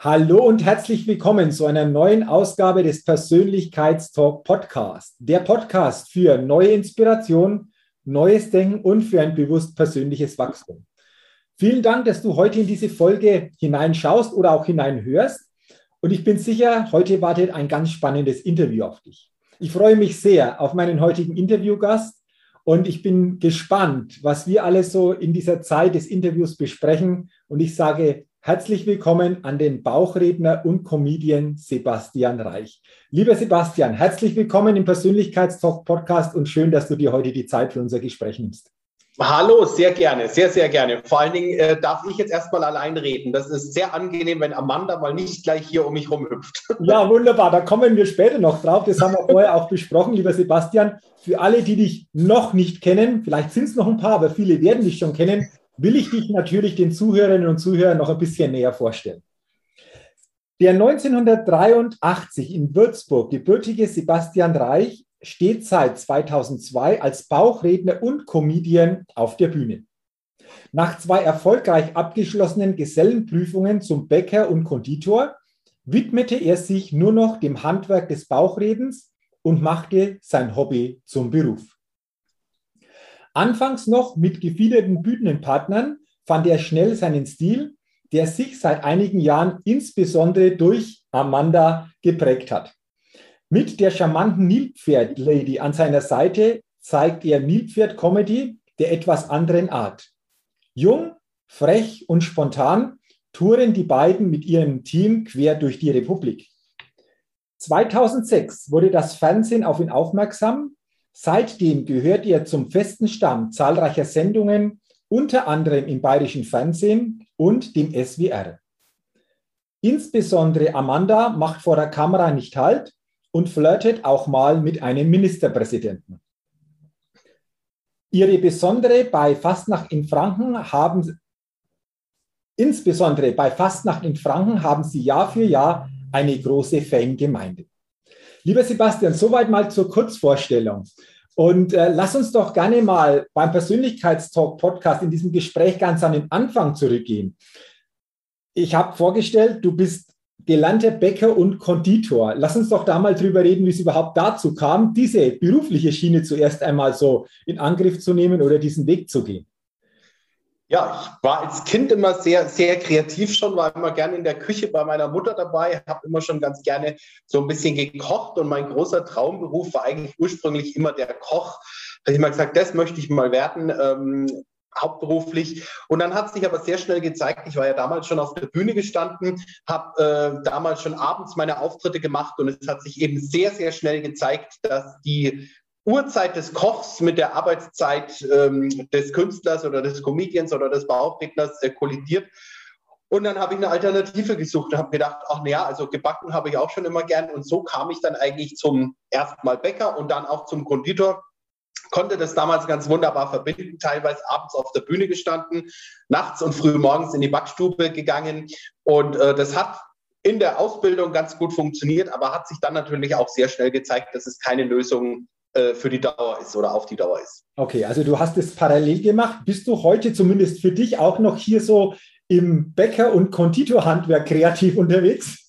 Hallo und herzlich willkommen zu einer neuen Ausgabe des Persönlichkeitstalk Podcast. Der Podcast für neue Inspiration, neues Denken und für ein bewusst persönliches Wachstum. Vielen Dank, dass du heute in diese Folge hineinschaust oder auch hineinhörst. Und ich bin sicher, heute wartet ein ganz spannendes Interview auf dich. Ich freue mich sehr auf meinen heutigen Interviewgast und ich bin gespannt, was wir alles so in dieser Zeit des Interviews besprechen. Und ich sage Herzlich willkommen an den Bauchredner und Comedian Sebastian Reich. Lieber Sebastian, herzlich willkommen im Persönlichkeitstalk Podcast und schön, dass du dir heute die Zeit für unser Gespräch nimmst. Hallo, sehr gerne, sehr, sehr gerne. Vor allen Dingen äh, darf ich jetzt erstmal allein reden. Das ist sehr angenehm, wenn Amanda mal nicht gleich hier um mich rumhüpft. Ja, wunderbar. Da kommen wir später noch drauf. Das haben wir vorher auch besprochen, lieber Sebastian. Für alle, die dich noch nicht kennen, vielleicht sind es noch ein paar, aber viele werden dich schon kennen, will ich dich natürlich den Zuhörerinnen und Zuhörern noch ein bisschen näher vorstellen. Der 1983 in Würzburg gebürtige Sebastian Reich steht seit 2002 als Bauchredner und Comedian auf der Bühne. Nach zwei erfolgreich abgeschlossenen Gesellenprüfungen zum Bäcker und Konditor widmete er sich nur noch dem Handwerk des Bauchredens und machte sein Hobby zum Beruf. Anfangs noch mit gefiederten Bühnenpartnern fand er schnell seinen Stil, der sich seit einigen Jahren insbesondere durch Amanda geprägt hat. Mit der charmanten Nilpferd-Lady an seiner Seite zeigt er Nilpferd-Comedy der etwas anderen Art. Jung, frech und spontan touren die beiden mit ihrem Team quer durch die Republik. 2006 wurde das Fernsehen auf ihn aufmerksam Seitdem gehört er zum festen Stamm zahlreicher Sendungen, unter anderem im bayerischen Fernsehen und dem SWR. Insbesondere Amanda macht vor der Kamera nicht Halt und flirtet auch mal mit einem Ministerpräsidenten. Ihre besondere bei Fastnacht in Franken haben insbesondere bei Fastnacht in Franken haben sie Jahr für Jahr eine große Fangemeinde. Lieber Sebastian, soweit mal zur Kurzvorstellung. Und äh, lass uns doch gerne mal beim Persönlichkeitstalk-Podcast in diesem Gespräch ganz an den Anfang zurückgehen. Ich habe vorgestellt, du bist gelernter Bäcker und Konditor. Lass uns doch da mal drüber reden, wie es überhaupt dazu kam, diese berufliche Schiene zuerst einmal so in Angriff zu nehmen oder diesen Weg zu gehen. Ja, ich war als Kind immer sehr, sehr kreativ schon, war immer gerne in der Küche bei meiner Mutter dabei, habe immer schon ganz gerne so ein bisschen gekocht und mein großer Traumberuf war eigentlich ursprünglich immer der Koch. Da habe ich mal gesagt, das möchte ich mal werden. Ähm, hauptberuflich. Und dann hat sich aber sehr schnell gezeigt, ich war ja damals schon auf der Bühne gestanden, habe äh, damals schon abends meine Auftritte gemacht und es hat sich eben sehr, sehr schnell gezeigt, dass die Uhrzeit des Kochs mit der Arbeitszeit ähm, des Künstlers oder des Comedians oder des Bauchredners äh, kollidiert. Und dann habe ich eine Alternative gesucht und habe gedacht, ach naja, also gebacken habe ich auch schon immer gern. Und so kam ich dann eigentlich zum erstmal Bäcker und dann auch zum Konditor. Konnte das damals ganz wunderbar verbinden, teilweise abends auf der Bühne gestanden, nachts und früh morgens in die Backstube gegangen. Und äh, das hat in der Ausbildung ganz gut funktioniert, aber hat sich dann natürlich auch sehr schnell gezeigt, dass es keine Lösung äh, für die Dauer ist oder auf die Dauer ist. Okay, also du hast es parallel gemacht. Bist du heute zumindest für dich auch noch hier so im Bäcker- und Konditorhandwerk kreativ unterwegs?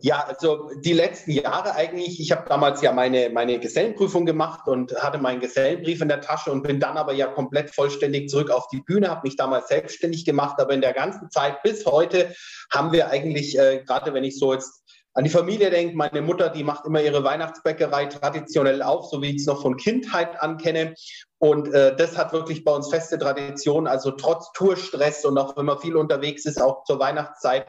Ja, also die letzten Jahre eigentlich. Ich habe damals ja meine, meine Gesellenprüfung gemacht und hatte meinen Gesellenbrief in der Tasche und bin dann aber ja komplett vollständig zurück auf die Bühne, habe mich damals selbstständig gemacht. Aber in der ganzen Zeit bis heute haben wir eigentlich, äh, gerade wenn ich so jetzt an die Familie denke, meine Mutter, die macht immer ihre Weihnachtsbäckerei traditionell auf, so wie ich es noch von Kindheit an kenne. Und äh, das hat wirklich bei uns feste Tradition. Also trotz Tourstress und auch wenn man viel unterwegs ist, auch zur Weihnachtszeit,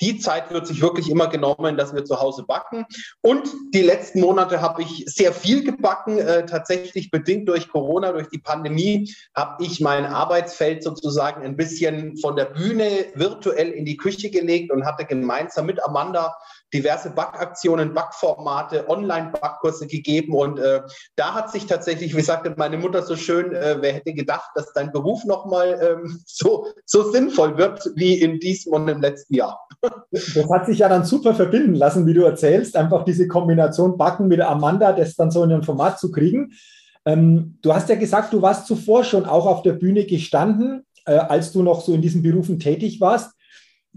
die Zeit wird sich wirklich immer genommen, dass wir zu Hause backen. Und die letzten Monate habe ich sehr viel gebacken. Äh, tatsächlich bedingt durch Corona, durch die Pandemie, habe ich mein Arbeitsfeld sozusagen ein bisschen von der Bühne virtuell in die Küche gelegt und hatte gemeinsam mit Amanda diverse Backaktionen, Backformate, Online-Backkurse gegeben. Und äh, da hat sich tatsächlich, wie sagte meine Mutter so schön, äh, wer hätte gedacht, dass dein Beruf nochmal ähm, so, so sinnvoll wird wie in diesem und im letzten Jahr. Das hat sich ja dann super verbinden lassen, wie du erzählst, einfach diese Kombination Backen mit Amanda, das dann so in ein Format zu kriegen. Ähm, du hast ja gesagt, du warst zuvor schon auch auf der Bühne gestanden, äh, als du noch so in diesen Berufen tätig warst.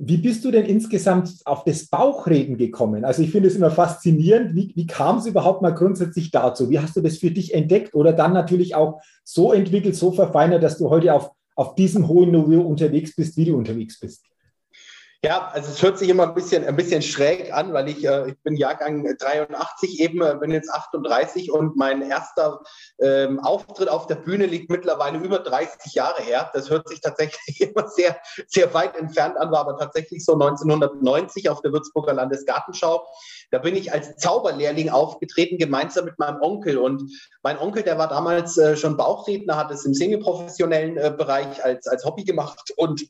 Wie bist du denn insgesamt auf das Bauchreden gekommen? Also ich finde es immer faszinierend. Wie, wie kam es überhaupt mal grundsätzlich dazu? Wie hast du das für dich entdeckt oder dann natürlich auch so entwickelt, so verfeinert, dass du heute auf, auf diesem hohen Niveau unterwegs bist, wie du unterwegs bist? Ja, also es hört sich immer ein bisschen, ein bisschen schräg an, weil ich, äh, ich bin Jahrgang 83 eben, äh, bin jetzt 38 und mein erster ähm, Auftritt auf der Bühne liegt mittlerweile über 30 Jahre her. Das hört sich tatsächlich immer sehr, sehr weit entfernt an, war aber tatsächlich so 1990 auf der Würzburger Landesgartenschau. Da bin ich als Zauberlehrling aufgetreten, gemeinsam mit meinem Onkel. Und mein Onkel, der war damals äh, schon Bauchredner, hat es im semiprofessionellen äh, Bereich als, als Hobby gemacht und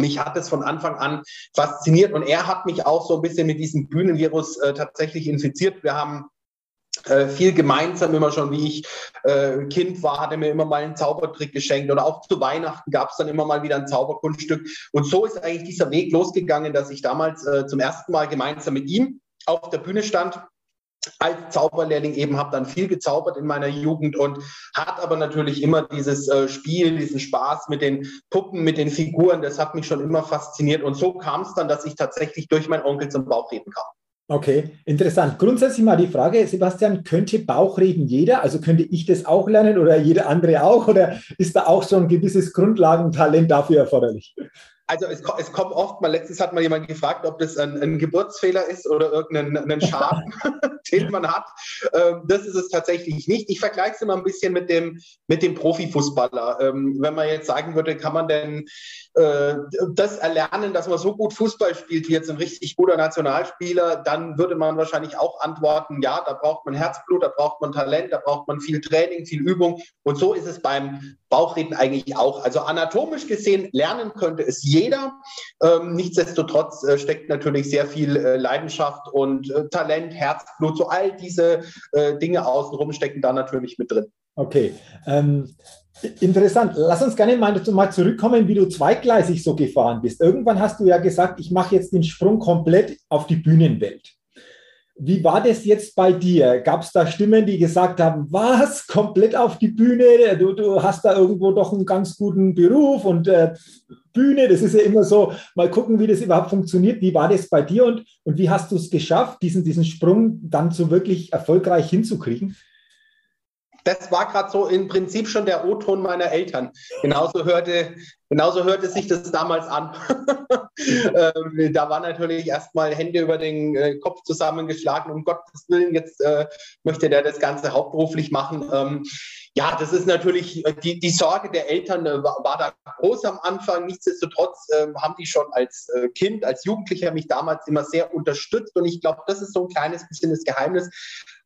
mich hat es von Anfang an fasziniert und er hat mich auch so ein bisschen mit diesem Bühnenvirus äh, tatsächlich infiziert. Wir haben äh, viel gemeinsam immer schon, wie ich äh, Kind war, hat er mir immer mal einen Zaubertrick geschenkt oder auch zu Weihnachten gab es dann immer mal wieder ein Zauberkunststück. Und so ist eigentlich dieser Weg losgegangen, dass ich damals äh, zum ersten Mal gemeinsam mit ihm auf der Bühne stand als Zauberlehrling eben habe dann viel gezaubert in meiner Jugend und hat aber natürlich immer dieses äh, Spiel, diesen Spaß mit den Puppen, mit den Figuren, das hat mich schon immer fasziniert und so kam es dann, dass ich tatsächlich durch meinen Onkel zum Bauchreden kam. Okay, interessant. Grundsätzlich mal die Frage, Sebastian, könnte Bauchreden jeder? Also könnte ich das auch lernen oder jeder andere auch? Oder ist da auch schon ein gewisses Grundlagentalent dafür erforderlich? Also es, es, kommt oft mal, letztens hat mal jemand gefragt, ob das ein, ein Geburtsfehler ist oder irgendein Schaden, den man hat. Ähm, das ist es tatsächlich nicht. Ich vergleiche es immer ein bisschen mit dem, mit dem Profifußballer. Ähm, wenn man jetzt sagen würde, kann man denn äh, das erlernen, dass man so gut Fußball spielt wie jetzt ein richtig guter Nationalspieler, dann würde man wahrscheinlich auch antworten, ja, da braucht man Herzblut, da braucht man Talent, da braucht man viel Training, viel Übung. Und so ist es beim Bauchreden eigentlich auch. Also anatomisch gesehen lernen könnte es jeder. Ähm, nichtsdestotrotz äh, steckt natürlich sehr viel äh, Leidenschaft und äh, Talent, Herzblut, so all diese äh, Dinge außenrum stecken da natürlich mit drin. Okay. Ähm, interessant. Lass uns gerne mal, mal zurückkommen, wie du zweigleisig so gefahren bist. Irgendwann hast du ja gesagt, ich mache jetzt den Sprung komplett auf die Bühnenwelt. Wie war das jetzt bei dir? Gab es da Stimmen, die gesagt haben, was, komplett auf die Bühne? Du, du hast da irgendwo doch einen ganz guten Beruf und äh, Bühne, das ist ja immer so, mal gucken, wie das überhaupt funktioniert. Wie war das bei dir und, und wie hast du es geschafft, diesen, diesen Sprung dann so wirklich erfolgreich hinzukriegen? Das war gerade so im Prinzip schon der O-Ton meiner Eltern. Genauso hörte, genauso hörte sich das damals an. ähm, da war natürlich erstmal Hände über den äh, Kopf zusammengeschlagen. Um Gottes Willen, jetzt äh, möchte der das Ganze hauptberuflich machen. Ähm, ja, das ist natürlich, äh, die, die Sorge der Eltern äh, war, war, da groß am Anfang. Nichtsdestotrotz äh, haben die schon als äh, Kind, als Jugendlicher mich damals immer sehr unterstützt. Und ich glaube, das ist so ein kleines bisschen das Geheimnis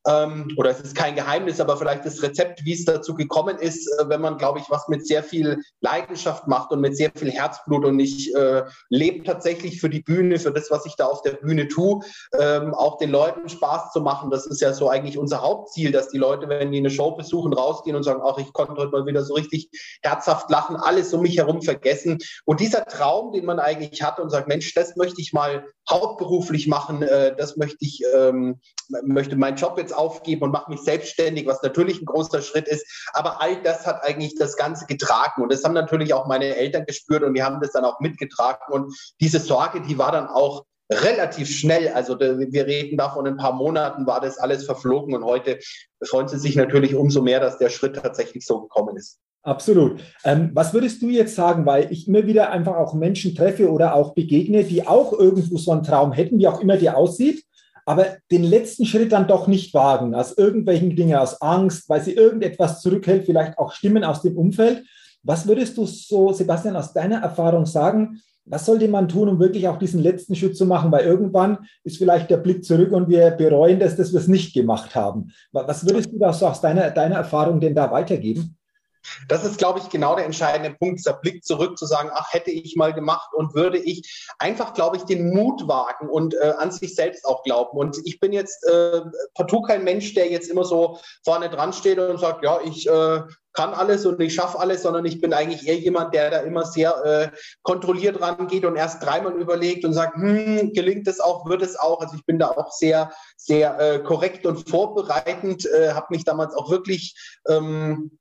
ähm, oder es ist kein Geheimnis, aber vielleicht das Rezept, wie es dazu gekommen ist, äh, wenn man, glaube ich, was mit sehr viel Leidenschaft macht und mit sehr viel Herzblut und ich äh, lebe tatsächlich für die Bühne, für das, was ich da auf der Bühne tue, ähm, auch den Leuten Spaß zu machen. Das ist ja so eigentlich unser Hauptziel, dass die Leute, wenn die eine Show besuchen, rausgehen und sagen, ach, ich konnte heute mal wieder so richtig herzhaft lachen, alles um mich herum vergessen. Und dieser Traum, den man eigentlich hat und sagt, Mensch, das möchte ich mal hauptberuflich machen, äh, das möchte ich, ähm, möchte meinen Job jetzt aufgeben und mache mich selbstständig, was natürlich ein großer Schritt ist. Aber all das hat eigentlich das Ganze getragen. Und das haben natürlich auch meine Eltern gespürt und die haben das dann auch mitgetragen. Und diese Sorge, die war dann auch relativ schnell, also wir reden da von ein paar Monaten, war das alles verflogen und heute freuen sie sich natürlich umso mehr, dass der Schritt tatsächlich so gekommen ist. Absolut. Ähm, was würdest du jetzt sagen, weil ich immer wieder einfach auch Menschen treffe oder auch begegne, die auch irgendwo so einen Traum hätten, wie auch immer der aussieht, aber den letzten Schritt dann doch nicht wagen, aus irgendwelchen Dingen, aus Angst, weil sie irgendetwas zurückhält, vielleicht auch Stimmen aus dem Umfeld. Was würdest du so, Sebastian, aus deiner Erfahrung sagen? Was sollte man tun, um wirklich auch diesen letzten Schritt zu machen? Weil irgendwann ist vielleicht der Blick zurück und wir bereuen das, dass wir es nicht gemacht haben. Was würdest du da so aus deiner, deiner Erfahrung denn da weitergeben? Das ist, glaube ich, genau der entscheidende Punkt, dieser Blick zurück zu sagen, ach, hätte ich mal gemacht und würde ich einfach, glaube ich, den Mut wagen und äh, an sich selbst auch glauben. Und ich bin jetzt äh, partout kein Mensch, der jetzt immer so vorne dran steht und sagt, ja, ich äh, kann alles und ich schaffe alles, sondern ich bin eigentlich eher jemand, der da immer sehr äh, kontrolliert rangeht und erst dreimal überlegt und sagt, hm, gelingt es auch, wird es auch. Also ich bin da auch sehr, sehr äh, korrekt und vorbereitend, äh, habe mich damals auch wirklich ähm,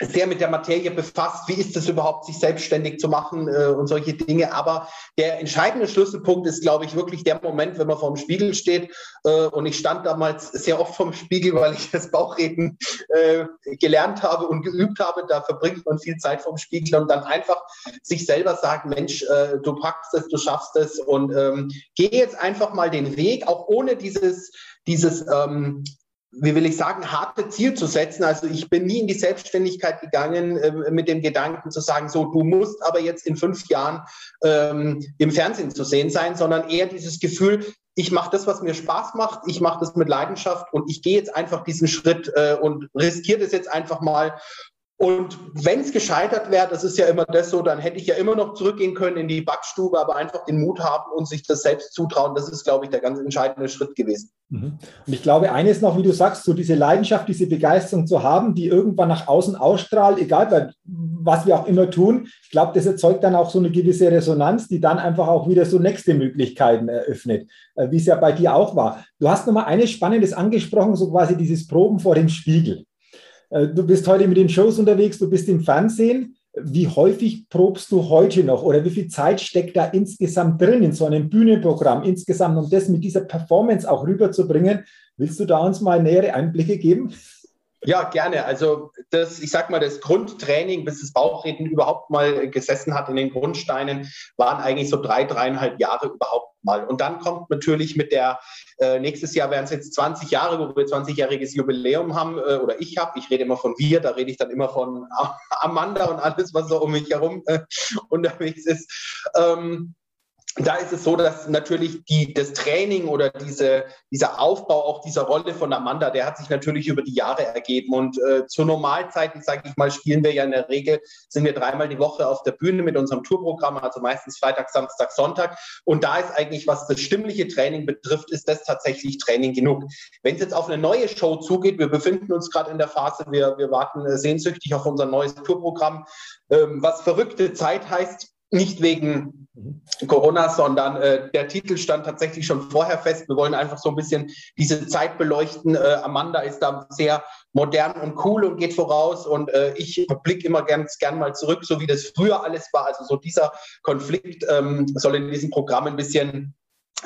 sehr mit der Materie befasst. Wie ist es überhaupt, sich selbstständig zu machen äh, und solche Dinge. Aber der entscheidende Schlüsselpunkt ist, glaube ich, wirklich der Moment, wenn man vor dem Spiegel steht. Äh, und ich stand damals sehr oft vorm Spiegel, weil ich das Bauchreden äh, gelernt habe und geübt habe. Da verbringt man viel Zeit vorm Spiegel und dann einfach sich selber sagen, Mensch, äh, du packst es, du schaffst es und ähm, geh jetzt einfach mal den Weg, auch ohne dieses dieses ähm, wie will ich sagen, harte Ziel zu setzen. Also ich bin nie in die Selbstständigkeit gegangen äh, mit dem Gedanken zu sagen, so du musst aber jetzt in fünf Jahren ähm, im Fernsehen zu sehen sein, sondern eher dieses Gefühl, ich mache das, was mir Spaß macht, ich mache das mit Leidenschaft und ich gehe jetzt einfach diesen Schritt äh, und riskiere das jetzt einfach mal und wenn es gescheitert wäre, das ist ja immer das so, dann hätte ich ja immer noch zurückgehen können in die Backstube, aber einfach den Mut haben und sich das selbst zutrauen. Das ist, glaube ich, der ganz entscheidende Schritt gewesen. Mhm. Und ich glaube, eines noch, wie du sagst, so diese Leidenschaft, diese Begeisterung zu haben, die irgendwann nach außen ausstrahlt, egal was wir auch immer tun. Ich glaube, das erzeugt dann auch so eine gewisse Resonanz, die dann einfach auch wieder so nächste Möglichkeiten eröffnet, äh, wie es ja bei dir auch war. Du hast nochmal eines Spannendes angesprochen, so quasi dieses Proben vor dem Spiegel. Äh, du bist heute mit den Shows unterwegs, du bist im Fernsehen. Wie häufig probst du heute noch oder wie viel Zeit steckt da insgesamt drin in so einem Bühnenprogramm insgesamt, um das mit dieser Performance auch rüberzubringen? Willst du da uns mal nähere Einblicke geben? Ja, gerne. Also das, ich sag mal, das Grundtraining, bis das Bauchreden überhaupt mal gesessen hat in den Grundsteinen, waren eigentlich so drei, dreieinhalb Jahre überhaupt mal. Und dann kommt natürlich mit der, äh, nächstes Jahr werden es jetzt 20 Jahre, wo wir 20-jähriges Jubiläum haben, äh, oder ich habe, ich rede immer von wir, da rede ich dann immer von Amanda und alles, was so um mich herum äh, unterwegs ist. Ähm, da ist es so, dass natürlich die, das Training oder diese, dieser Aufbau auch dieser Rolle von Amanda, der hat sich natürlich über die Jahre ergeben. Und äh, zur Normalzeit, sage ich mal, spielen wir ja in der Regel, sind wir dreimal die Woche auf der Bühne mit unserem Tourprogramm, also meistens Freitag, Samstag, Sonntag. Und da ist eigentlich, was das stimmliche Training betrifft, ist das tatsächlich Training genug. Wenn es jetzt auf eine neue Show zugeht, wir befinden uns gerade in der Phase, wir, wir warten äh, sehnsüchtig auf unser neues Tourprogramm, ähm, was verrückte Zeit heißt, nicht wegen mhm. Corona, sondern äh, der Titel stand tatsächlich schon vorher fest. Wir wollen einfach so ein bisschen diese Zeit beleuchten. Äh, Amanda ist da sehr modern und cool und geht voraus. Und äh, ich blicke immer ganz gern mal zurück, so wie das früher alles war. Also so dieser Konflikt ähm, soll in diesem Programm ein bisschen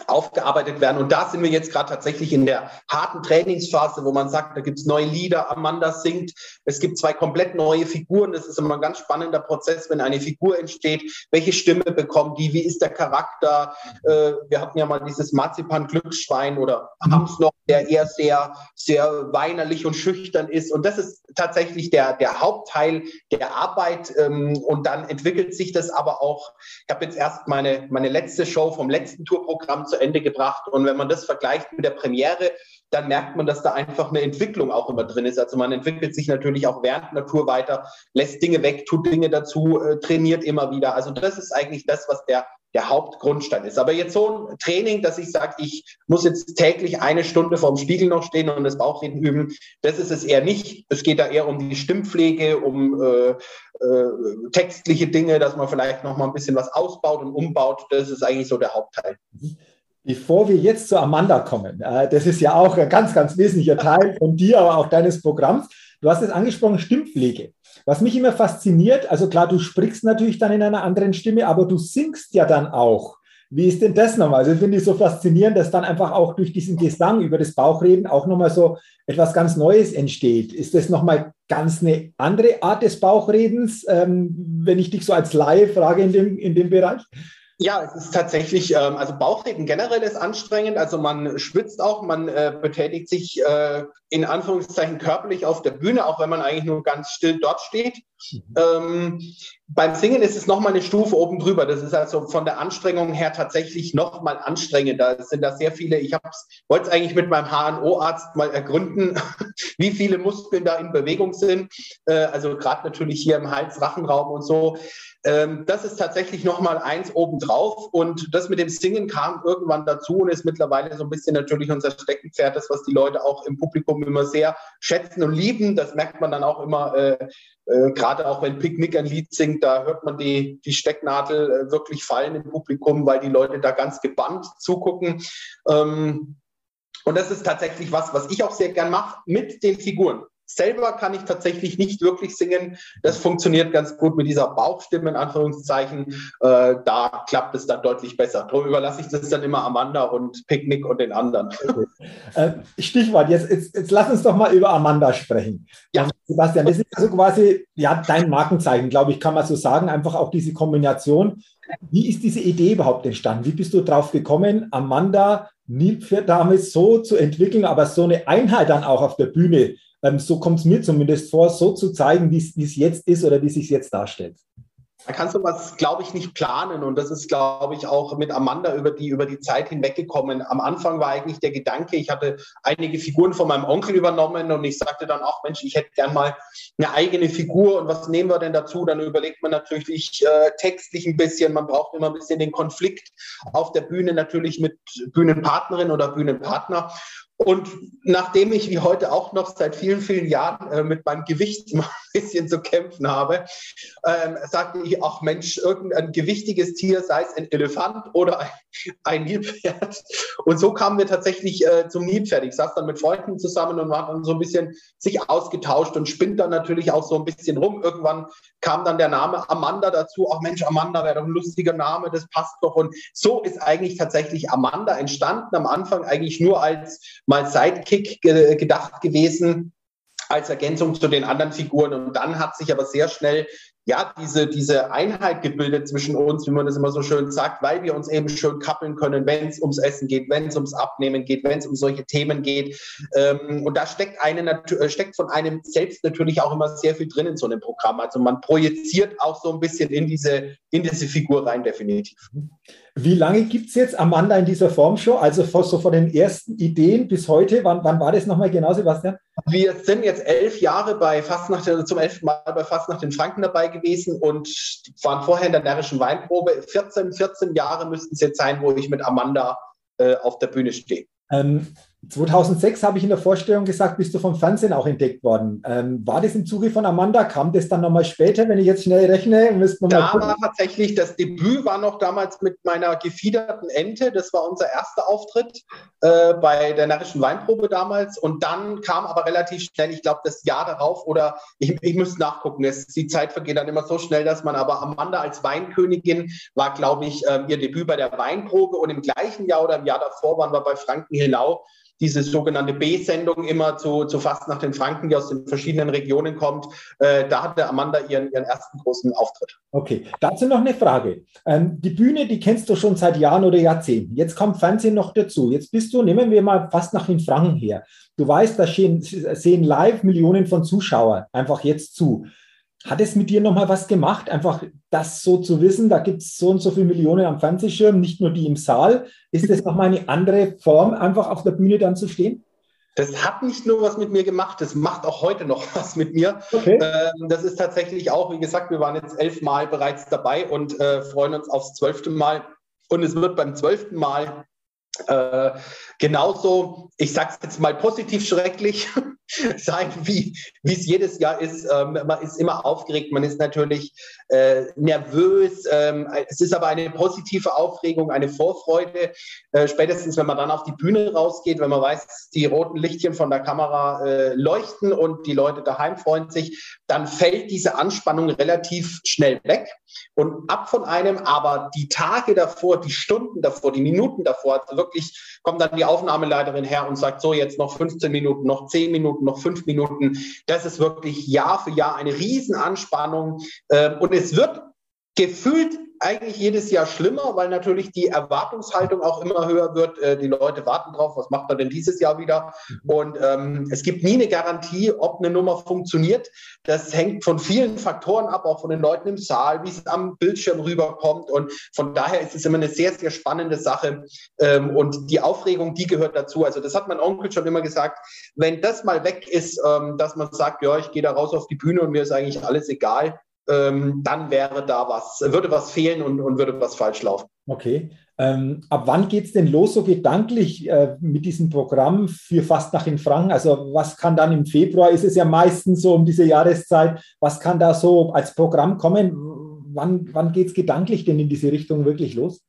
aufgearbeitet werden. Und da sind wir jetzt gerade tatsächlich in der harten Trainingsphase, wo man sagt, da gibt es neue Lieder, Amanda singt, es gibt zwei komplett neue Figuren. Das ist immer ein ganz spannender Prozess, wenn eine Figur entsteht. Welche Stimme bekommt die? Wie ist der Charakter? Äh, wir hatten ja mal dieses Marzipan-Glücksschwein oder haben es noch, der eher sehr, sehr weinerlich und schüchtern ist. Und das ist tatsächlich der, der Hauptteil der Arbeit. Ähm, und dann entwickelt sich das aber auch. Ich habe jetzt erst meine, meine letzte Show vom letzten Tourprogramm zu Ende gebracht. Und wenn man das vergleicht mit der Premiere, dann merkt man, dass da einfach eine Entwicklung auch immer drin ist. Also man entwickelt sich natürlich auch während Natur weiter, lässt Dinge weg, tut Dinge dazu, äh, trainiert immer wieder. Also das ist eigentlich das, was der, der Hauptgrundstein ist. Aber jetzt so ein Training, dass ich sage, ich muss jetzt täglich eine Stunde vorm Spiegel noch stehen und das Bauchreden üben, das ist es eher nicht. Es geht da eher um die Stimmpflege, um äh, äh, textliche Dinge, dass man vielleicht noch mal ein bisschen was ausbaut und umbaut. Das ist eigentlich so der Hauptteil. Bevor wir jetzt zu Amanda kommen, äh, das ist ja auch ein ganz, ganz wesentlicher Teil von dir, aber auch deines Programms. Du hast es angesprochen, Stimmpflege. Was mich immer fasziniert, also klar, du sprichst natürlich dann in einer anderen Stimme, aber du singst ja dann auch. Wie ist denn das nochmal? Also finde ich so faszinierend, dass dann einfach auch durch diesen Gesang über das Bauchreden auch nochmal so etwas ganz Neues entsteht. Ist das nochmal ganz eine andere Art des Bauchredens, ähm, wenn ich dich so als Laie frage in dem, in dem Bereich? Ja, es ist tatsächlich, ähm, also Bauchreden generell ist anstrengend. Also man schwitzt auch, man äh, betätigt sich äh, in Anführungszeichen körperlich auf der Bühne, auch wenn man eigentlich nur ganz still dort steht. Mhm. Ähm, beim Singen ist es nochmal eine Stufe oben drüber. Das ist also von der Anstrengung her tatsächlich nochmal anstrengender. Es sind da sehr viele, ich wollte es eigentlich mit meinem HNO-Arzt mal ergründen, wie viele Muskeln da in Bewegung sind. Äh, also gerade natürlich hier im Hals-Rachenraum und so. Ähm, das ist tatsächlich nochmal eins obendrauf. Und das mit dem Singen kam irgendwann dazu und ist mittlerweile so ein bisschen natürlich unser Steckenpferd, das, was die Leute auch im Publikum immer sehr schätzen und lieben. Das merkt man dann auch immer, äh, äh, gerade auch wenn Picknick ein Lied singt, da hört man die, die Stecknadel äh, wirklich fallen im Publikum, weil die Leute da ganz gebannt zugucken. Ähm, und das ist tatsächlich was, was ich auch sehr gern mache mit den Figuren. Selber kann ich tatsächlich nicht wirklich singen. Das funktioniert ganz gut mit dieser Bauchstimme, in Anführungszeichen. Äh, da klappt es dann deutlich besser. Darum überlasse ich das dann immer Amanda und Picknick und den anderen. Okay. Äh, Stichwort, jetzt, jetzt, jetzt, lass uns doch mal über Amanda sprechen. Ja. Sebastian, das ist also quasi ja, dein Markenzeichen, glaube ich, kann man so sagen. Einfach auch diese Kombination. Wie ist diese Idee überhaupt entstanden? Wie bist du drauf gekommen, Amanda Nilpferd-Dame so zu entwickeln, aber so eine Einheit dann auch auf der Bühne ähm, so kommt es mir zumindest vor, so zu zeigen, wie es jetzt ist oder wie es sich jetzt darstellt. Da kannst du was, glaube ich, nicht planen. Und das ist, glaube ich, auch mit Amanda über die, über die Zeit hinweggekommen. Am Anfang war eigentlich der Gedanke, ich hatte einige Figuren von meinem Onkel übernommen und ich sagte dann auch, Mensch, ich hätte gern mal eine eigene Figur und was nehmen wir denn dazu? Dann überlegt man natürlich äh, textlich ein bisschen, man braucht immer ein bisschen den Konflikt auf der Bühne natürlich mit Bühnenpartnerin oder Bühnenpartner. Und nachdem ich wie heute auch noch seit vielen, vielen Jahren äh, mit meinem Gewicht mal ein bisschen zu kämpfen habe, ähm, sagte ich, ach Mensch, irgendein gewichtiges Tier, sei es ein Elefant oder ein, Nilpferd. Und so kamen wir tatsächlich äh, zum Nilpferd. Ich saß dann mit Freunden zusammen und war dann so ein bisschen sich ausgetauscht und spinnt dann natürlich auch so ein bisschen rum. Irgendwann kam dann der Name Amanda dazu. Ach Mensch, Amanda wäre doch ein lustiger Name, das passt doch. Und so ist eigentlich tatsächlich Amanda entstanden. Am Anfang eigentlich nur als mal Sidekick ge gedacht gewesen als Ergänzung zu den anderen Figuren. Und dann hat sich aber sehr schnell ja, diese, diese Einheit gebildet zwischen uns, wie man das immer so schön sagt, weil wir uns eben schön kappeln können, wenn es ums Essen geht, wenn es ums Abnehmen geht, wenn es um solche Themen geht. Ähm, und da steckt, eine, äh, steckt von einem selbst natürlich auch immer sehr viel drin in so einem Programm. Also man projiziert auch so ein bisschen in diese, in diese Figur rein, definitiv. Wie lange gibt es jetzt Amanda in dieser Formshow? Also so von den ersten Ideen bis heute. Wann, wann war das nochmal genau, Sebastian? Wir sind jetzt elf Jahre bei Fastnacht, also zum elften Mal bei Fastnacht in Franken dabei gewesen und waren vorher in der närrischen Weinprobe. 14, 14 Jahre müssten es jetzt sein, wo ich mit Amanda äh, auf der Bühne stehe. Ähm, 2006 habe ich in der Vorstellung gesagt, bist du vom Fernsehen auch entdeckt worden. Ähm, war das im Zuge von Amanda? Kam das dann nochmal später, wenn ich jetzt schnell rechne? da war tatsächlich, das Debüt war noch damals mit meiner gefiederten Ente. Das war unser erster Auftritt äh, bei der Närrischen Weinprobe damals. Und dann kam aber relativ schnell, ich glaube, das Jahr darauf oder ich, ich müsste nachgucken. Es, die Zeit vergeht dann immer so schnell, dass man aber Amanda als Weinkönigin war, glaube ich, äh, ihr Debüt bei der Weinprobe. Und im gleichen Jahr oder im Jahr davor waren wir bei Frankenhilau diese sogenannte B-Sendung immer zu, zu Fast nach den Franken, die aus den verschiedenen Regionen kommt. Äh, da hatte Amanda ihren, ihren ersten großen Auftritt. Okay, dazu noch eine Frage. Ähm, die Bühne, die kennst du schon seit Jahren oder Jahrzehnten. Jetzt kommt Fernsehen noch dazu. Jetzt bist du, nehmen wir mal fast nach den Franken her. Du weißt, da sehen, sehen live Millionen von Zuschauern einfach jetzt zu. Hat es mit dir nochmal was gemacht, einfach das so zu wissen, da gibt es so und so viele Millionen am Fernsehschirm, nicht nur die im Saal. Ist das nochmal eine andere Form, einfach auf der Bühne dann zu stehen? Das hat nicht nur was mit mir gemacht, das macht auch heute noch was mit mir. Okay. Ähm, das ist tatsächlich auch, wie gesagt, wir waren jetzt elf Mal bereits dabei und äh, freuen uns aufs zwölfte Mal. Und es wird beim zwölften Mal äh, genauso, ich sage es jetzt mal positiv schrecklich, sein, wie es jedes Jahr ist. Ähm, man ist immer aufgeregt, man ist natürlich äh, nervös. Ähm, es ist aber eine positive Aufregung, eine Vorfreude. Äh, spätestens, wenn man dann auf die Bühne rausgeht, wenn man weiß, die roten Lichtchen von der Kamera äh, leuchten und die Leute daheim freuen sich, dann fällt diese Anspannung relativ schnell weg und ab von einem. Aber die Tage davor, die Stunden davor, die Minuten davor, also wirklich kommt dann die Aufnahmeleiterin her und sagt, so jetzt noch 15 Minuten, noch 10 Minuten, noch 5 Minuten. Das ist wirklich Jahr für Jahr eine Riesenanspannung. Ähm, und es wird gefühlt eigentlich jedes Jahr schlimmer, weil natürlich die Erwartungshaltung auch immer höher wird. Äh, die Leute warten drauf, was macht er denn dieses Jahr wieder? Und ähm, es gibt nie eine Garantie, ob eine Nummer funktioniert. Das hängt von vielen Faktoren ab, auch von den Leuten im Saal, wie es am Bildschirm rüberkommt. Und von daher ist es immer eine sehr, sehr spannende Sache. Ähm, und die Aufregung, die gehört dazu. Also das hat mein Onkel schon immer gesagt. Wenn das mal weg ist, ähm, dass man sagt, ja, ich gehe da raus auf die Bühne und mir ist eigentlich alles egal, ähm, dann wäre da was, würde was fehlen und, und würde was falsch laufen. Okay. Ähm, ab wann geht es denn los, so gedanklich äh, mit diesem Programm für Fastnacht in Franken? Also was kann dann im Februar, ist es ja meistens so um diese Jahreszeit, was kann da so als Programm kommen? Wann, wann geht es gedanklich denn in diese Richtung wirklich los?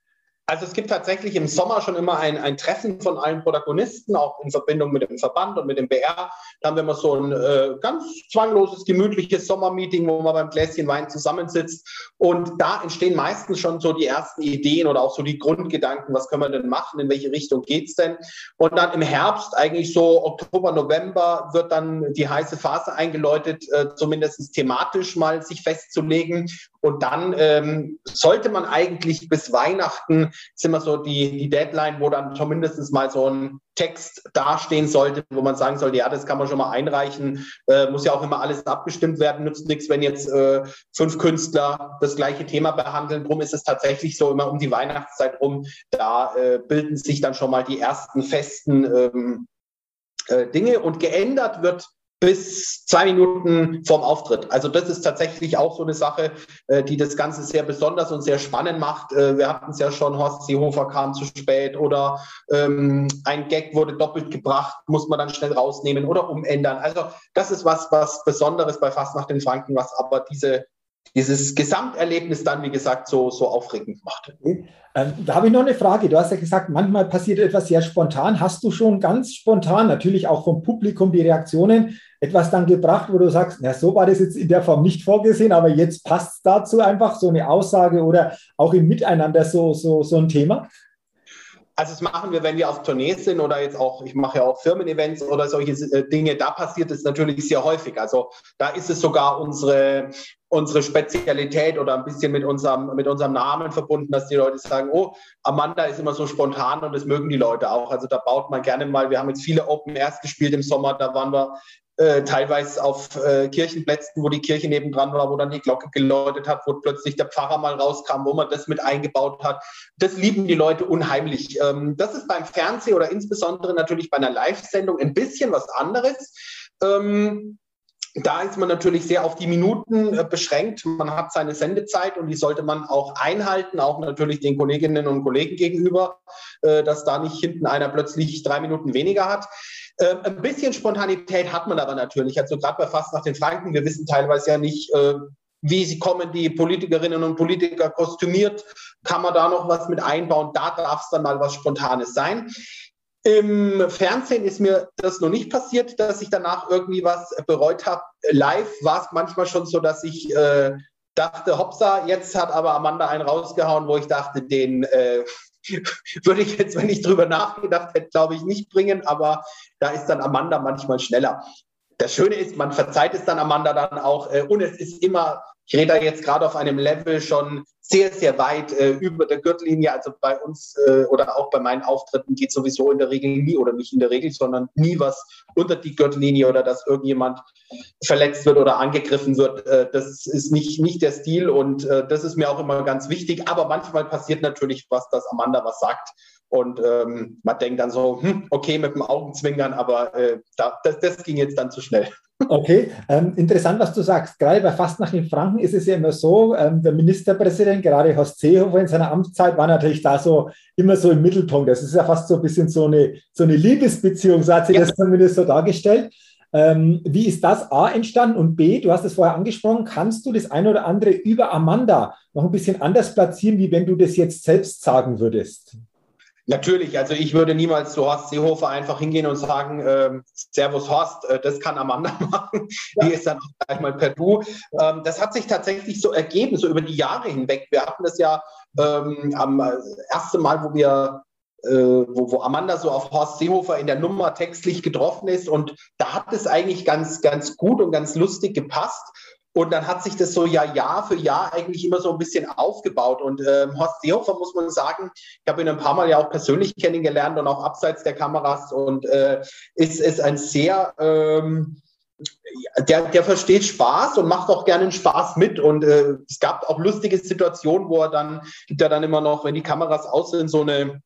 Also es gibt tatsächlich im Sommer schon immer ein, ein Treffen von allen Protagonisten, auch in Verbindung mit dem Verband und mit dem BR. Da haben wir immer so ein äh, ganz zwangloses, gemütliches Sommermeeting, wo man beim Gläschen Wein zusammensitzt. Und da entstehen meistens schon so die ersten Ideen oder auch so die Grundgedanken, was können wir denn machen, in welche Richtung geht's denn? Und dann im Herbst, eigentlich so Oktober, November, wird dann die heiße Phase eingeläutet, äh, zumindest thematisch mal sich festzulegen. Und dann ähm, sollte man eigentlich bis Weihnachten, ist immer so die, die Deadline, wo dann zumindest mal so ein Text dastehen sollte, wo man sagen sollte, ja, das kann man schon mal einreichen. Äh, muss ja auch immer alles abgestimmt werden, nützt nichts, wenn jetzt äh, fünf Künstler das gleiche Thema behandeln. Drum ist es tatsächlich so immer um die Weihnachtszeit rum, da äh, bilden sich dann schon mal die ersten festen ähm, äh, Dinge und geändert wird bis zwei Minuten vorm Auftritt. Also das ist tatsächlich auch so eine Sache, äh, die das Ganze sehr besonders und sehr spannend macht. Äh, wir hatten es ja schon, Horst Seehofer kam zu spät oder ähm, ein Gag wurde doppelt gebracht, muss man dann schnell rausnehmen oder umändern. Also das ist was, was Besonderes bei Fastnacht in Franken, was aber diese dieses Gesamterlebnis dann, wie gesagt, so, so aufregend macht. Ähm, da habe ich noch eine Frage. Du hast ja gesagt, manchmal passiert etwas sehr spontan. Hast du schon ganz spontan, natürlich auch vom Publikum, die Reaktionen, etwas dann gebracht, wo du sagst, na, so war das jetzt in der Form nicht vorgesehen, aber jetzt passt es dazu einfach so eine Aussage oder auch im Miteinander so, so, so ein Thema? Also das machen wir, wenn wir auf Tournee sind oder jetzt auch, ich mache ja auch Firmen-Events oder solche äh, Dinge, da passiert es natürlich sehr häufig. Also da ist es sogar unsere, unsere Spezialität oder ein bisschen mit unserem, mit unserem Namen verbunden, dass die Leute sagen, oh, Amanda ist immer so spontan und das mögen die Leute auch. Also da baut man gerne mal, wir haben jetzt viele Open Airs gespielt im Sommer, da waren wir äh, teilweise auf äh, Kirchenplätzen, wo die Kirche nebendran war, wo dann die Glocke geläutet hat, wo plötzlich der Pfarrer mal rauskam, wo man das mit eingebaut hat. Das lieben die Leute unheimlich. Ähm, das ist beim Fernsehen oder insbesondere natürlich bei einer Live-Sendung ein bisschen was anderes. Ähm, da ist man natürlich sehr auf die Minuten äh, beschränkt. Man hat seine Sendezeit und die sollte man auch einhalten, auch natürlich den Kolleginnen und Kollegen gegenüber, äh, dass da nicht hinten einer plötzlich drei Minuten weniger hat. Äh, ein bisschen Spontanität hat man aber natürlich. Also gerade bei Fast nach den Franken, wir wissen teilweise ja nicht, äh, wie sie kommen, die Politikerinnen und Politiker kostümiert, kann man da noch was mit einbauen, da darf es dann mal was Spontanes sein. Im Fernsehen ist mir das noch nicht passiert, dass ich danach irgendwie was bereut habe. Live war es manchmal schon so, dass ich äh, dachte, hoppsa, jetzt hat aber Amanda einen rausgehauen, wo ich dachte, den äh, würde ich jetzt, wenn ich drüber nachgedacht hätte, glaube ich, nicht bringen, aber da ist dann Amanda manchmal schneller. Das Schöne ist, man verzeiht es dann Amanda dann auch äh, und es ist immer, ich rede da jetzt gerade auf einem Level schon sehr, sehr weit äh, über der Gürtellinie. Also bei uns äh, oder auch bei meinen Auftritten geht sowieso in der Regel nie oder nicht in der Regel, sondern nie was unter die Gürtellinie oder dass irgendjemand verletzt wird oder angegriffen wird. Äh, das ist nicht, nicht der Stil und äh, das ist mir auch immer ganz wichtig. Aber manchmal passiert natürlich was, dass Amanda was sagt und ähm, man denkt dann so, hm, okay, mit dem Augenzwinkern, aber äh, da, das, das ging jetzt dann zu schnell. Okay, ähm, interessant, was du sagst. Gerade bei Fastnacht in Franken ist es ja immer so, ähm, der Ministerpräsident, gerade Horst Seehofer in seiner Amtszeit, war natürlich da so immer so im Mittelpunkt. Das ist ja fast so ein bisschen so eine, so eine Liebesbeziehung, so hat sich ja. das zumindest so dargestellt. Ähm, wie ist das A entstanden? Und B, du hast es vorher angesprochen, kannst du das eine oder andere über Amanda noch ein bisschen anders platzieren, wie wenn du das jetzt selbst sagen würdest? Natürlich, also ich würde niemals zu Horst Seehofer einfach hingehen und sagen, äh, Servus Horst, äh, das kann Amanda machen. Ja. Die ist dann auch gleich mal per Du. Ähm, das hat sich tatsächlich so ergeben, so über die Jahre hinweg. Wir hatten das ja ähm, am äh, ersten Mal, wo wir äh, wo, wo Amanda so auf Horst Seehofer in der Nummer textlich getroffen ist. Und da hat es eigentlich ganz, ganz gut und ganz lustig gepasst. Und dann hat sich das so ja Jahr für Jahr eigentlich immer so ein bisschen aufgebaut. Und ähm, Horst Seehofer, muss man sagen, ich habe ihn ein paar Mal ja auch persönlich kennengelernt und auch abseits der Kameras und äh, ist, ist ein sehr, ähm, der, der versteht Spaß und macht auch gerne Spaß mit. Und äh, es gab auch lustige Situationen, wo er dann, gibt er dann immer noch, wenn die Kameras aus sind, so eine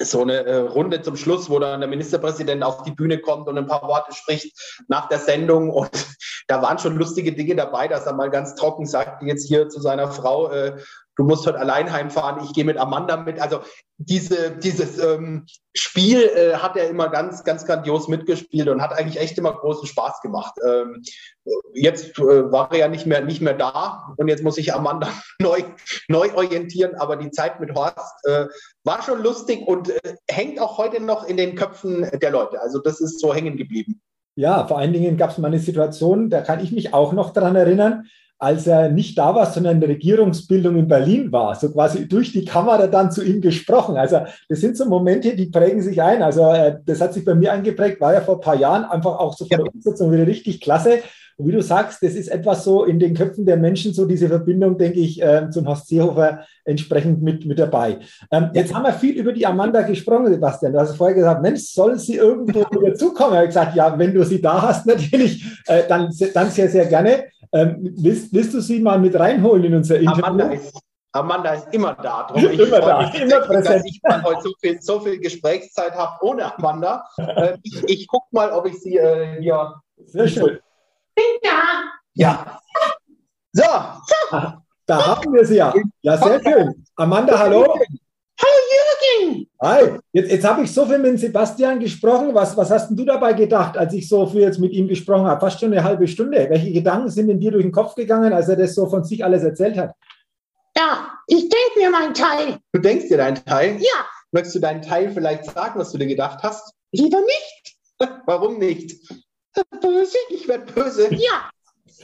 so eine äh, Runde zum Schluss, wo dann der Ministerpräsident auf die Bühne kommt und ein paar Worte spricht nach der Sendung. Und da waren schon lustige Dinge dabei, dass er mal ganz trocken sagt, jetzt hier zu seiner Frau, äh, du musst heute allein heimfahren, ich gehe mit Amanda mit. Also diese, dieses ähm, Spiel äh, hat er immer ganz, ganz grandios mitgespielt und hat eigentlich echt immer großen Spaß gemacht. Ähm, jetzt äh, war er ja nicht mehr, nicht mehr da und jetzt muss ich Amanda neu, neu orientieren, aber die Zeit mit Horst äh, war schon lustig und äh, hängt auch heute noch in den Köpfen der Leute. Also das ist so hängen geblieben. Ja, vor allen Dingen gab es mal eine Situation, da kann ich mich auch noch daran erinnern, als er nicht da war, sondern in der Regierungsbildung in Berlin war, so quasi durch die Kamera dann zu ihm gesprochen. Also das sind so Momente, die prägen sich ein. Also äh, das hat sich bei mir eingeprägt, war ja vor ein paar Jahren einfach auch so von der Umsetzung wieder richtig klasse. Und wie du sagst, das ist etwas so in den Köpfen der Menschen, so diese Verbindung, denke ich, äh, zum Horst Seehofer entsprechend mit, mit dabei. Ähm, jetzt haben wir viel über die Amanda gesprochen, Sebastian. Du hast vorher gesagt, Mensch, soll sie irgendwo wieder zukommen? Ich habe gesagt, ja, wenn du sie da hast, natürlich, äh, dann, dann sehr, sehr gerne. Ähm, willst, willst du sie mal mit reinholen in unser Interview? Amanda ist, Amanda ist immer da. Drum ich immer da, immer präsent. Dass ich mal heute so viel, so viel Gesprächszeit habe ohne Amanda. Äh, ich ich gucke mal, ob ich sie äh, hier. Sehr schön. Bin da. Ja. So. Da haben wir sie ja. Ja, sehr schön. Amanda, hallo. Hallo Jürgen. Hi. Jetzt, jetzt habe ich so viel mit Sebastian gesprochen. Was, was hast denn du dabei gedacht, als ich so viel jetzt mit ihm gesprochen habe? Fast schon eine halbe Stunde. Welche Gedanken sind denn dir durch den Kopf gegangen, als er das so von sich alles erzählt hat? Ja, ich denke mir meinen Teil. Du denkst dir deinen Teil? Ja. Möchtest du deinen Teil vielleicht sagen, was du dir gedacht hast? Lieber nicht. Warum nicht? Böse? Ich werde böse. Ja.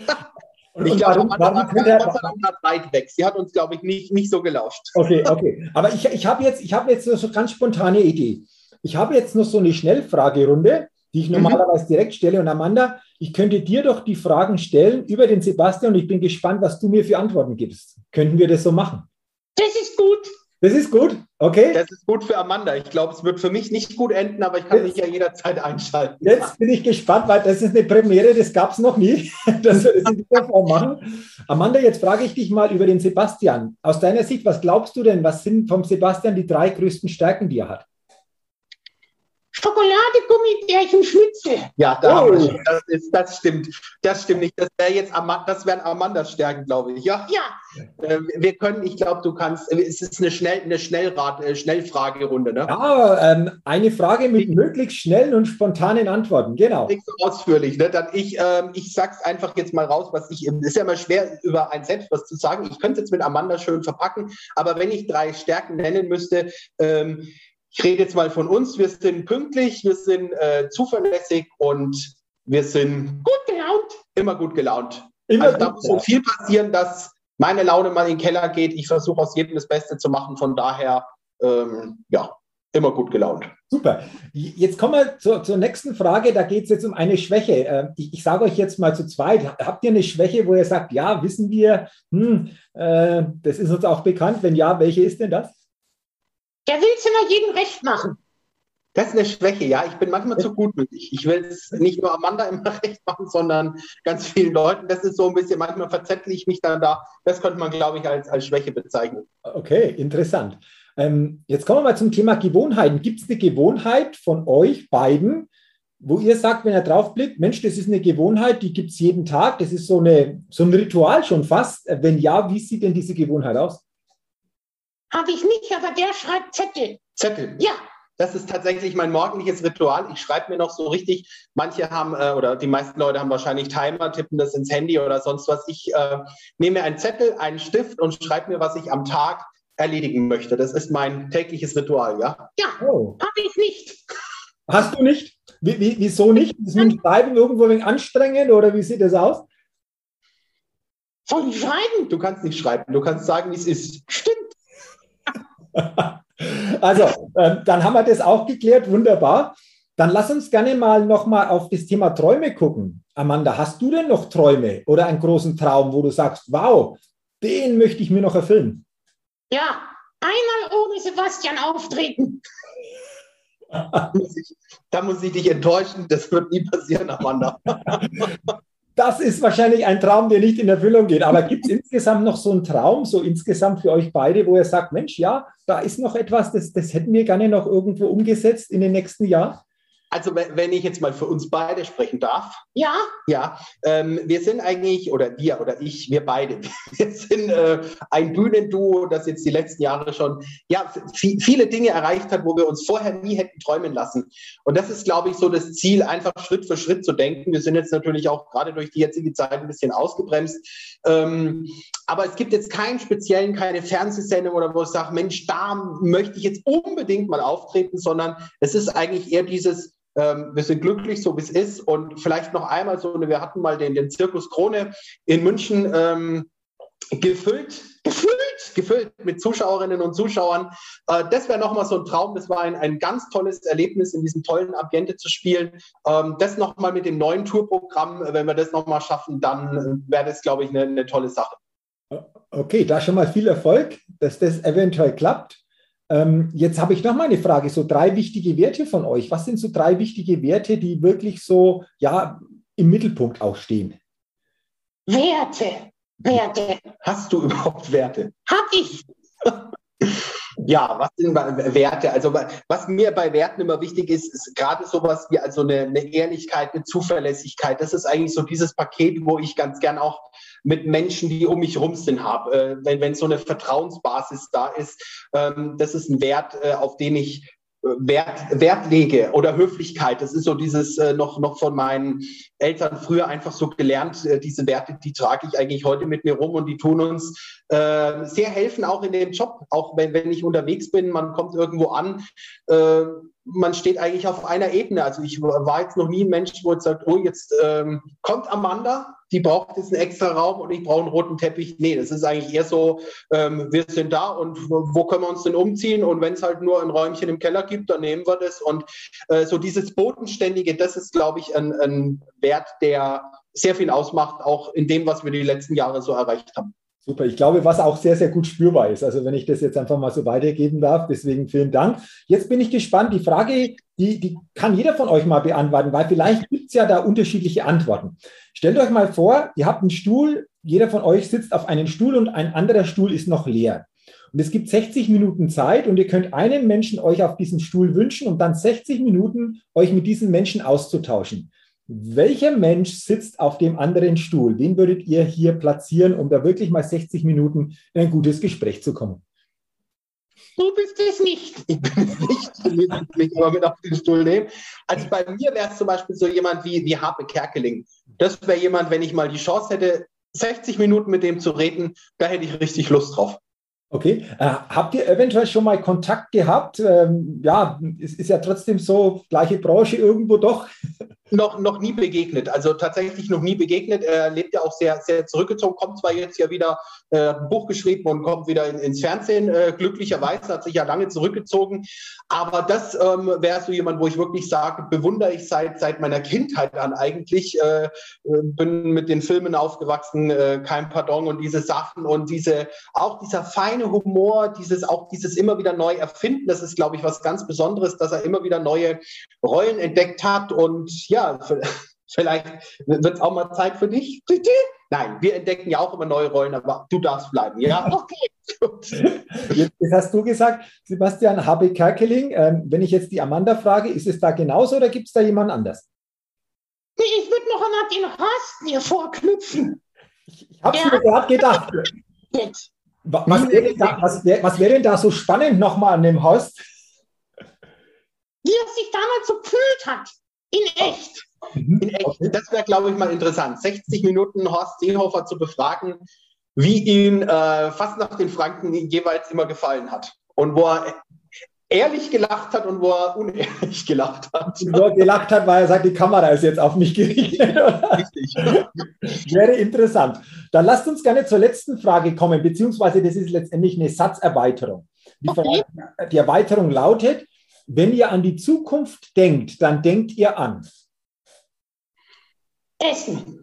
Und ich glaube, Amanda war Gott weit weg. Sie hat uns, glaube ich, nicht, nicht so gelauscht. Okay, okay. Aber ich, ich habe jetzt, hab jetzt so eine ganz spontane Idee. Ich habe jetzt noch so eine Schnellfragerunde, die ich mhm. normalerweise mhm. direkt stelle. Und Amanda, ich könnte dir doch die Fragen stellen über den Sebastian und ich bin gespannt, was du mir für Antworten gibst. Könnten wir das so machen? Das ist gut. Das ist gut, okay. Das ist gut für Amanda. Ich glaube, es wird für mich nicht gut enden, aber ich kann jetzt, mich ja jederzeit einschalten. Jetzt bin ich gespannt, weil das ist eine Premiere, das gab es noch nie, dass wir das in dieser Form machen. Amanda, jetzt frage ich dich mal über den Sebastian. Aus deiner Sicht, was glaubst du denn, was sind vom Sebastian die drei größten Stärken, die er hat? Schokolade, Gummibärchen, Schnitzel. Ja, da oh. das, ist, das stimmt. Das stimmt nicht. Das wäre jetzt das wären Amandas Stärken, glaube ich. Ja. ja. Äh, wir können, ich glaube, du kannst. Es ist eine, Schnell, eine Schnellrat, äh, Schnellfragerunde, ne? Ja, ähm, eine Frage mit möglichst schnellen und spontanen Antworten. Genau. Nicht so ausführlich. Ne? Dann ich, ähm, ich sag's einfach jetzt mal raus, was ich. Es ist ja immer schwer über ein selbst was zu sagen. Ich könnte es jetzt mit Amanda schön verpacken, aber wenn ich drei Stärken nennen müsste. Ähm, ich rede jetzt mal von uns. Wir sind pünktlich, wir sind äh, zuverlässig und wir sind gut gelaunt. Immer gut gelaunt. Immer also da muss so viel passieren, dass meine Laune mal in den Keller geht. Ich versuche aus jedem das Beste zu machen. Von daher, ähm, ja, immer gut gelaunt. Super. Jetzt kommen wir zur, zur nächsten Frage. Da geht es jetzt um eine Schwäche. Ähm, ich, ich sage euch jetzt mal zu zweit. Habt ihr eine Schwäche, wo ihr sagt, ja, wissen wir, hm, äh, das ist uns auch bekannt? Wenn ja, welche ist denn das? Der will es immer jedem recht machen. Das ist eine Schwäche, ja. Ich bin manchmal zu gutmütig. Ich will es nicht nur Amanda immer recht machen, sondern ganz vielen Leuten. Das ist so ein bisschen, manchmal verzettle ich mich dann da. Das könnte man, glaube ich, als, als Schwäche bezeichnen. Okay, interessant. Ähm, jetzt kommen wir mal zum Thema Gewohnheiten. Gibt es eine Gewohnheit von euch beiden, wo ihr sagt, wenn ihr draufblickt, Mensch, das ist eine Gewohnheit, die gibt es jeden Tag, das ist so, eine, so ein Ritual schon fast. Wenn ja, wie sieht denn diese Gewohnheit aus? Habe ich nicht, aber der schreibt Zettel. Zettel? Ja. Das ist tatsächlich mein morgendliches Ritual. Ich schreibe mir noch so richtig, manche haben, äh, oder die meisten Leute haben wahrscheinlich Timer, tippen das ins Handy oder sonst was. Ich äh, nehme mir einen Zettel, einen Stift und schreibe mir, was ich am Tag erledigen möchte. Das ist mein tägliches Ritual, ja? Ja, oh. habe ich nicht. Hast du nicht? Wie, wie, wieso nicht? Ist mit Schreiben irgendwo ein wenig anstrengend oder wie sieht das aus? Soll ich schreiben? Du kannst nicht schreiben, du kannst sagen, wie es ist. Stimmt. Also, äh, dann haben wir das auch geklärt. Wunderbar. Dann lass uns gerne mal nochmal auf das Thema Träume gucken. Amanda, hast du denn noch Träume oder einen großen Traum, wo du sagst, wow, den möchte ich mir noch erfüllen? Ja, einmal ohne Sebastian auftreten. da, muss ich, da muss ich dich enttäuschen, das wird nie passieren, Amanda. das ist wahrscheinlich ein Traum, der nicht in Erfüllung geht. Aber gibt es insgesamt noch so einen Traum, so insgesamt für euch beide, wo ihr sagt, Mensch, ja, da ist noch etwas, das, das hätten wir gerne noch irgendwo umgesetzt in den nächsten Jahren? Also wenn ich jetzt mal für uns beide sprechen darf. Ja. Ja, ähm, wir sind eigentlich, oder wir oder ich, wir beide, wir sind äh, ein Bühnenduo, das jetzt die letzten Jahre schon ja, viele Dinge erreicht hat, wo wir uns vorher nie hätten träumen lassen. Und das ist, glaube ich, so das Ziel, einfach Schritt für Schritt zu denken. Wir sind jetzt natürlich auch gerade durch die jetzige Zeit ein bisschen ausgebremst. Ähm, aber es gibt jetzt keinen speziellen, keine Fernsehsendung oder wo ich sage, Mensch, da möchte ich jetzt unbedingt mal auftreten, sondern es ist eigentlich eher dieses, ähm, wir sind glücklich, so wie es ist. Und vielleicht noch einmal so, wir hatten mal den, den Zirkus Krone in München ähm, gefüllt, gefüllt, gefüllt mit Zuschauerinnen und Zuschauern. Äh, das wäre nochmal so ein Traum. Das war ein, ein ganz tolles Erlebnis, in diesem tollen Ambiente zu spielen. Ähm, das nochmal mit dem neuen Tourprogramm, wenn wir das nochmal schaffen, dann wäre das, glaube ich, eine, eine tolle Sache. Okay, da schon mal viel Erfolg, dass das eventuell klappt. Ähm, jetzt habe ich noch mal eine Frage, so drei wichtige Werte von euch. Was sind so drei wichtige Werte, die wirklich so ja, im Mittelpunkt auch stehen? Werte, Werte. Hast du überhaupt Werte? Hab ich. Ja, was sind Werte? Also was mir bei Werten immer wichtig ist, ist gerade sowas wie also eine, eine, Ehrlichkeit, eine Zuverlässigkeit. Das ist eigentlich so dieses Paket, wo ich ganz gern auch mit Menschen, die um mich rum sind, habe. Äh, wenn, wenn so eine Vertrauensbasis da ist, ähm, das ist ein Wert, äh, auf den ich Wert, Wert lege oder Höflichkeit. Das ist so dieses äh, noch, noch von meinen Eltern früher einfach so gelernt. Äh, diese Werte, die trage ich eigentlich heute mit mir rum und die tun uns äh, sehr helfen, auch in dem Job. Auch wenn, wenn ich unterwegs bin, man kommt irgendwo an, äh, man steht eigentlich auf einer Ebene. Also ich war jetzt noch nie ein Mensch, wo jetzt sagt, oh, jetzt ähm, kommt Amanda, die braucht jetzt einen extra Raum und ich brauche einen roten Teppich. Nee, das ist eigentlich eher so, ähm, wir sind da und wo können wir uns denn umziehen? Und wenn es halt nur ein Räumchen im Keller gibt, dann nehmen wir das. Und äh, so dieses Bodenständige, das ist, glaube ich, ein, ein Wert, der sehr viel ausmacht, auch in dem, was wir die letzten Jahre so erreicht haben. Super, ich glaube, was auch sehr, sehr gut spürbar ist. Also wenn ich das jetzt einfach mal so weitergeben darf, deswegen vielen Dank. Jetzt bin ich gespannt. Die Frage, die, die kann jeder von euch mal beantworten, weil vielleicht gibt es ja da unterschiedliche Antworten. Stellt euch mal vor, ihr habt einen Stuhl, jeder von euch sitzt auf einem Stuhl und ein anderer Stuhl ist noch leer. Und es gibt 60 Minuten Zeit und ihr könnt einen Menschen euch auf diesen Stuhl wünschen und dann 60 Minuten euch mit diesen Menschen auszutauschen. Welcher Mensch sitzt auf dem anderen Stuhl? Den würdet ihr hier platzieren, um da wirklich mal 60 Minuten in ein gutes Gespräch zu kommen? Du bist es nicht. Ich bin es nicht. Ich will mich immer mit auf den Stuhl nehmen. Also bei mir wäre es zum Beispiel so jemand wie, wie Harpe Kerkeling. Das wäre jemand, wenn ich mal die Chance hätte, 60 Minuten mit dem zu reden, da hätte ich richtig Lust drauf. Okay. Äh, habt ihr eventuell schon mal Kontakt gehabt? Ähm, ja, es ist ja trotzdem so, gleiche Branche irgendwo doch. Noch, noch nie begegnet, also tatsächlich noch nie begegnet. Er lebt ja auch sehr, sehr zurückgezogen, kommt zwar jetzt ja wieder äh, ein Buch geschrieben und kommt wieder in, ins Fernsehen. Äh, glücklicherweise hat sich ja lange zurückgezogen. Aber das ähm, wäre so jemand, wo ich wirklich sage, bewundere ich seit, seit meiner Kindheit an eigentlich. Äh, bin mit den Filmen aufgewachsen, äh, kein Pardon und diese Sachen und diese, auch dieser feine Humor, dieses, auch dieses immer wieder neu erfinden. Das ist, glaube ich, was ganz Besonderes, dass er immer wieder neue Rollen entdeckt hat und ja, vielleicht wird es auch mal Zeit für dich. Nein, wir entdecken ja auch immer neue Rollen, aber du darfst bleiben, ja? Okay. Jetzt hast du gesagt, Sebastian Habe Kerkeling. Ähm, wenn ich jetzt die Amanda frage, ist es da genauso oder gibt es da jemand anders? Nee, ich würde noch an den Horst mir vorknüpfen. Ich, ich habe es mir gerade gedacht. Jetzt. Was wäre denn, wär, wär denn da so spannend nochmal an dem Horst? Wie er sich damals so gefühlt hat. In echt. Mhm. In echt. Okay. Das wäre, glaube ich, mal interessant. 60 Minuten Horst Seehofer zu befragen, wie ihm äh, fast nach den Franken jeweils immer gefallen hat. Und wo er ehrlich gelacht hat und wo er unehrlich gelacht hat. Wo er gelacht hat, weil er sagt, die Kamera ist jetzt auf mich gerichtet. Richtig. Wäre interessant. Dann lasst uns gerne zur letzten Frage kommen, beziehungsweise das ist letztendlich eine Satzerweiterung. Die, okay. Frage, die Erweiterung lautet, wenn ihr an die Zukunft denkt, dann denkt ihr an Essen.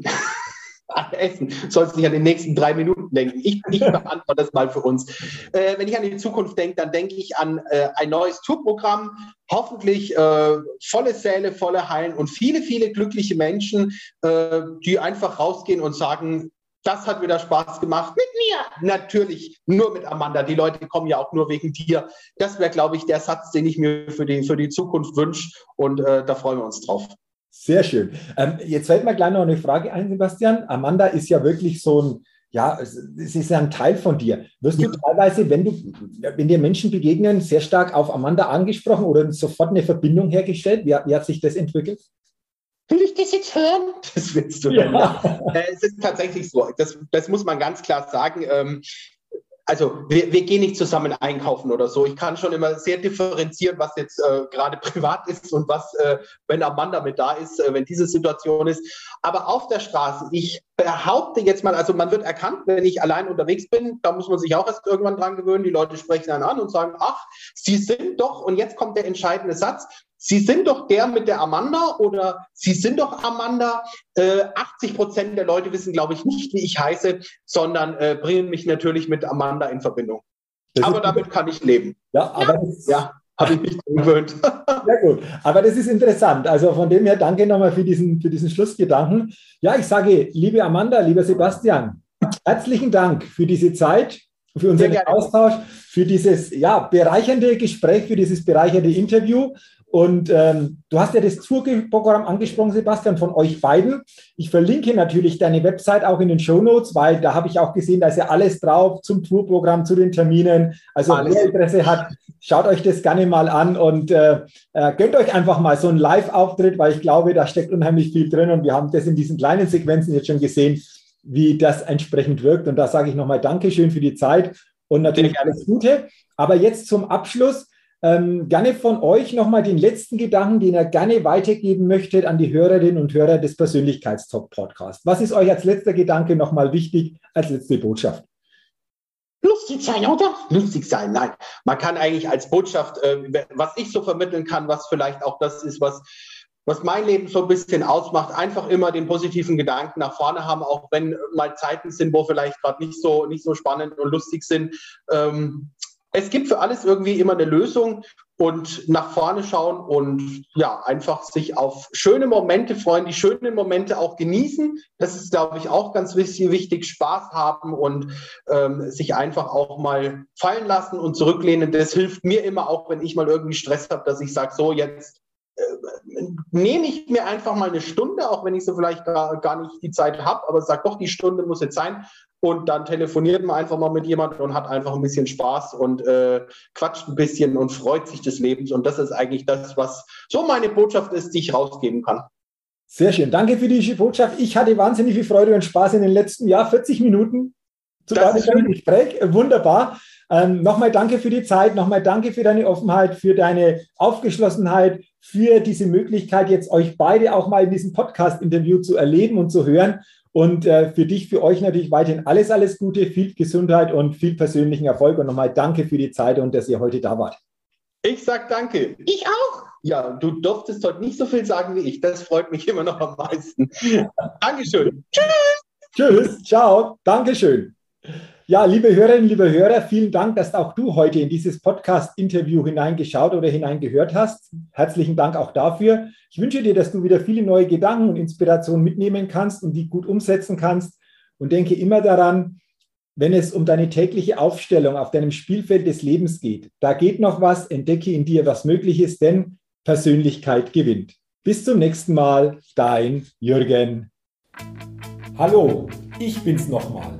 Essen. Sollst nicht an die nächsten drei Minuten denken. Ich, ich beantworte das mal für uns. Äh, wenn ich an die Zukunft denke, dann denke ich an äh, ein neues Tourprogramm, hoffentlich äh, volle Säle, volle Hallen und viele, viele glückliche Menschen, äh, die einfach rausgehen und sagen, das hat wieder Spaß gemacht. Mit mir. Natürlich, nur mit Amanda. Die Leute kommen ja auch nur wegen dir. Das wäre, glaube ich, der Satz, den ich mir für die, für die Zukunft wünsche. Und äh, da freuen wir uns drauf. Sehr schön. Ähm, jetzt fällt mir gleich noch eine Frage ein, Sebastian. Amanda ist ja wirklich so ein, ja, es ist ja ein Teil von dir. Wirst du teilweise, wenn du, wenn dir Menschen begegnen, sehr stark auf Amanda angesprochen oder sofort eine Verbindung hergestellt? Wie, wie hat sich das entwickelt? Will ich das jetzt hören? Das willst du ja. ja. Äh, es ist tatsächlich so. Das, das muss man ganz klar sagen. Ähm, also wir, wir gehen nicht zusammen einkaufen oder so. Ich kann schon immer sehr differenzieren, was jetzt äh, gerade privat ist und was, äh, wenn Amanda mit da ist, äh, wenn diese Situation ist. Aber auf der Straße, ich behaupte jetzt mal, also man wird erkannt, wenn ich allein unterwegs bin, da muss man sich auch erst irgendwann dran gewöhnen. Die Leute sprechen dann an und sagen, ach, Sie sind doch, und jetzt kommt der entscheidende Satz, Sie sind doch der mit der Amanda oder Sie sind doch Amanda. Äh, 80 Prozent der Leute wissen, glaube ich, nicht, wie ich heiße, sondern äh, bringen mich natürlich mit Amanda in Verbindung. Das aber damit kann ich leben. Ja, aber das, ja. Habe ich mich gewöhnt. Sehr gut. Aber das ist interessant. Also von dem her danke nochmal für diesen, für diesen Schlussgedanken. Ja, ich sage, liebe Amanda, lieber Sebastian, herzlichen Dank für diese Zeit, für unseren Austausch, für dieses ja, bereichernde Gespräch, für dieses bereichernde Interview. Und ähm, du hast ja das Tourprogramm angesprochen, Sebastian, von euch beiden. Ich verlinke natürlich deine Website auch in den Show Notes, weil da habe ich auch gesehen, da ist ja alles drauf zum Tourprogramm, zu den Terminen. Also alles. wer Interesse hat, schaut euch das gerne mal an und äh, äh, gönnt euch einfach mal so einen Live-Auftritt, weil ich glaube, da steckt unheimlich viel drin und wir haben das in diesen kleinen Sequenzen jetzt schon gesehen, wie das entsprechend wirkt. Und da sage ich nochmal Dankeschön für die Zeit und natürlich alles Gute. Aber jetzt zum Abschluss ähm, gerne von euch nochmal den letzten Gedanken, den ihr gerne weitergeben möchtet an die Hörerinnen und Hörer des Persönlichkeitstalk-Podcasts. Was ist euch als letzter Gedanke nochmal wichtig, als letzte Botschaft? Lustig sein, oder? Lustig sein, nein. Man kann eigentlich als Botschaft, äh, was ich so vermitteln kann, was vielleicht auch das ist, was was mein Leben so ein bisschen ausmacht, einfach immer den positiven Gedanken nach vorne haben, auch wenn mal Zeiten sind, wo vielleicht gerade nicht so, nicht so spannend und lustig sind. Ähm, es gibt für alles irgendwie immer eine Lösung und nach vorne schauen und ja, einfach sich auf schöne Momente freuen, die schönen Momente auch genießen. Das ist, glaube ich, auch ganz wichtig, Spaß haben und ähm, sich einfach auch mal fallen lassen und zurücklehnen. Das hilft mir immer auch, wenn ich mal irgendwie Stress habe, dass ich sage, so jetzt nehme ich mir einfach mal eine Stunde, auch wenn ich so vielleicht gar, gar nicht die Zeit habe, aber sage doch, die Stunde muss jetzt sein und dann telefoniert man einfach mal mit jemandem und hat einfach ein bisschen Spaß und äh, quatscht ein bisschen und freut sich des Lebens. Und das ist eigentlich das, was so meine Botschaft ist, die ich rausgeben kann. Sehr schön. Danke für die Botschaft. Ich hatte wahnsinnig viel Freude und Spaß in den letzten Jahr 40 Minuten zu deinem Gespräch. Wunderbar. Ähm, nochmal danke für die Zeit, nochmal danke für deine Offenheit, für deine Aufgeschlossenheit, für diese Möglichkeit, jetzt euch beide auch mal in diesem Podcast-Interview zu erleben und zu hören. Und äh, für dich, für euch natürlich weiterhin alles, alles Gute, viel Gesundheit und viel persönlichen Erfolg. Und nochmal danke für die Zeit und dass ihr heute da wart. Ich sag danke. Ich auch. Ja, du durftest heute nicht so viel sagen wie ich. Das freut mich immer noch am meisten. Dankeschön. Tschüss. Tschüss. Ciao. Dankeschön. Ja, liebe Hörerinnen, liebe Hörer, vielen Dank, dass auch du heute in dieses Podcast-Interview hineingeschaut oder hineingehört hast. Herzlichen Dank auch dafür. Ich wünsche dir, dass du wieder viele neue Gedanken und Inspirationen mitnehmen kannst und die gut umsetzen kannst. Und denke immer daran, wenn es um deine tägliche Aufstellung auf deinem Spielfeld des Lebens geht, da geht noch was, entdecke in dir, was möglich ist, denn Persönlichkeit gewinnt. Bis zum nächsten Mal, dein Jürgen. Hallo, ich bin's nochmal.